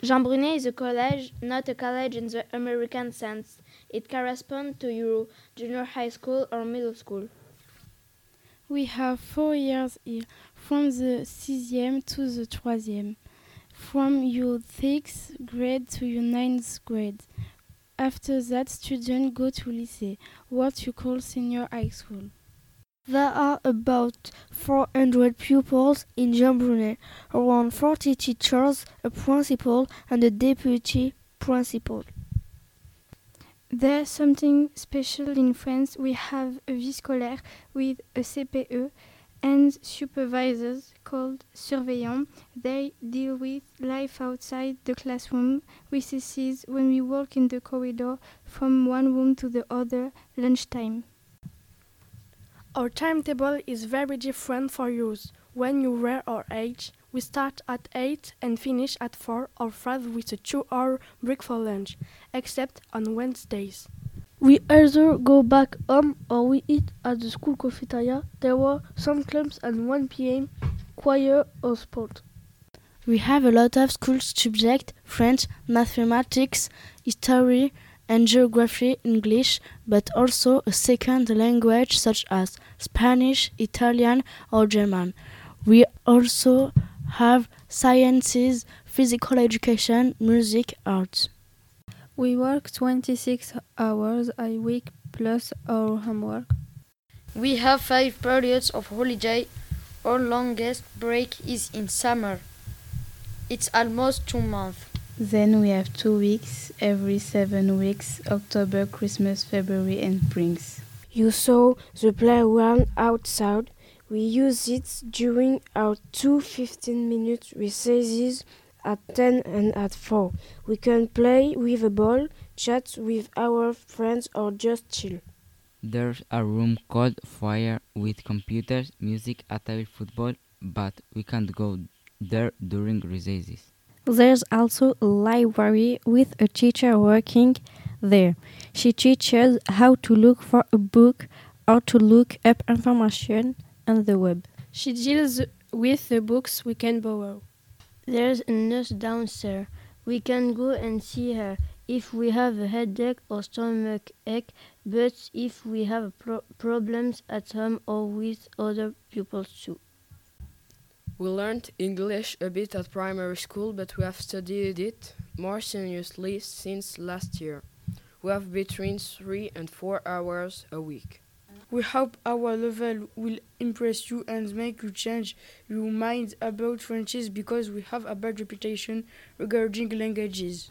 Jean Brunet is a college, not a college in the American sense. It corresponds to your junior high school or middle school. We have four years here, from the sixième to the troisième, from your sixth grade to your ninth grade. After that, students go to lycée, what you call senior high school. There are about 400 pupils in Jean Brunet, around 40 teachers, a principal and a deputy principal. There's something special in France. We have a vie scolaire with a CPE and supervisors called surveillants. They deal with life outside the classroom, recesses, when we walk in the corridor from one room to the other, lunchtime. Our timetable is very different for yours. When you were our age, we start at 8 and finish at 4 or 5 with a 2 hour break for lunch, except on Wednesdays. We either go back home or we eat at the school cafeteria. There were some clubs at 1 pm, choir or sport. We have a lot of school subjects French, mathematics, history, and geography, English, but also a second language such as Spanish, Italian, or German. We also have sciences, physical education, music, arts. We work 26 hours a week plus our homework. We have five periods of holiday. Our longest break is in summer. It's almost two months. Then we have two weeks every seven weeks October, Christmas, February, and Springs. You saw the playground outside. We use it during our two 15 minute recesses at 10 and at 4. We can play with a ball, chat with our friends, or just chill. There's a room called Foyer with computers, music, a table football, but we can't go there during recesses. There's also a library with a teacher working there. She teaches how to look for a book or to look up information on the web. She deals with the books we can borrow. There's a nurse downstairs. We can go and see her if we have a headache or stomach ache, but if we have pro problems at home or with other pupils too. We learned English a bit at primary school, but we have studied it more seriously since last year. We have between three and four hours a week. We hope our level will impress you and make you change your mind about French because we have a bad reputation regarding languages.